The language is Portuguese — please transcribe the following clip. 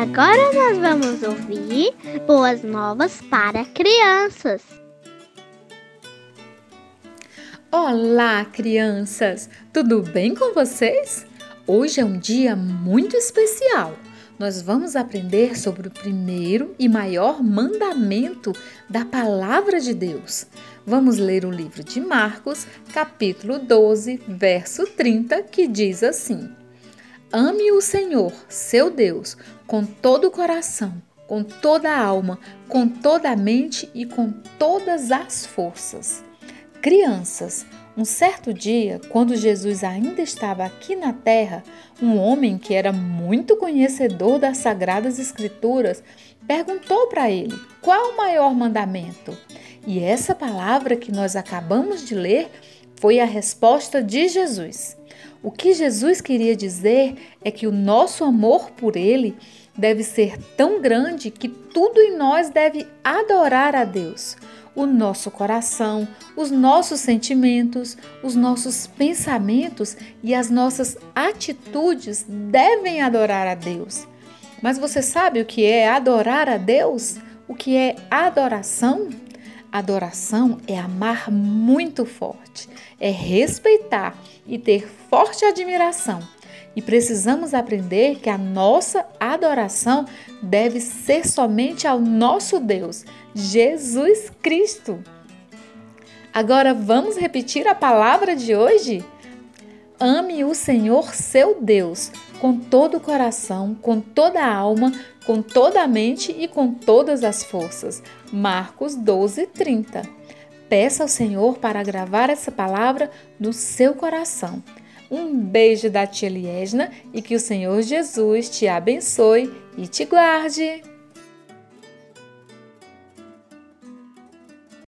Agora nós vamos ouvir boas novas para crianças. Olá, crianças! Tudo bem com vocês? Hoje é um dia muito especial. Nós vamos aprender sobre o primeiro e maior mandamento da Palavra de Deus. Vamos ler o livro de Marcos, capítulo 12, verso 30, que diz assim: Ame o Senhor, seu Deus, com todo o coração, com toda a alma, com toda a mente e com todas as forças. Crianças, um certo dia, quando Jesus ainda estava aqui na terra, um homem que era muito conhecedor das Sagradas Escrituras perguntou para ele qual o maior mandamento. E essa palavra que nós acabamos de ler foi a resposta de Jesus. O que Jesus queria dizer é que o nosso amor por Ele deve ser tão grande que tudo em nós deve adorar a Deus. O nosso coração, os nossos sentimentos, os nossos pensamentos e as nossas atitudes devem adorar a Deus. Mas você sabe o que é adorar a Deus? O que é adoração? Adoração é amar muito forte, é respeitar e ter forte admiração. E precisamos aprender que a nossa adoração deve ser somente ao nosso Deus, Jesus Cristo. Agora vamos repetir a palavra de hoje? Ame o Senhor seu Deus com todo o coração, com toda a alma, com toda a mente e com todas as forças. Marcos 12, 30. Peça ao Senhor para gravar essa palavra no seu coração. Um beijo da tia Liesna e que o Senhor Jesus te abençoe e te guarde.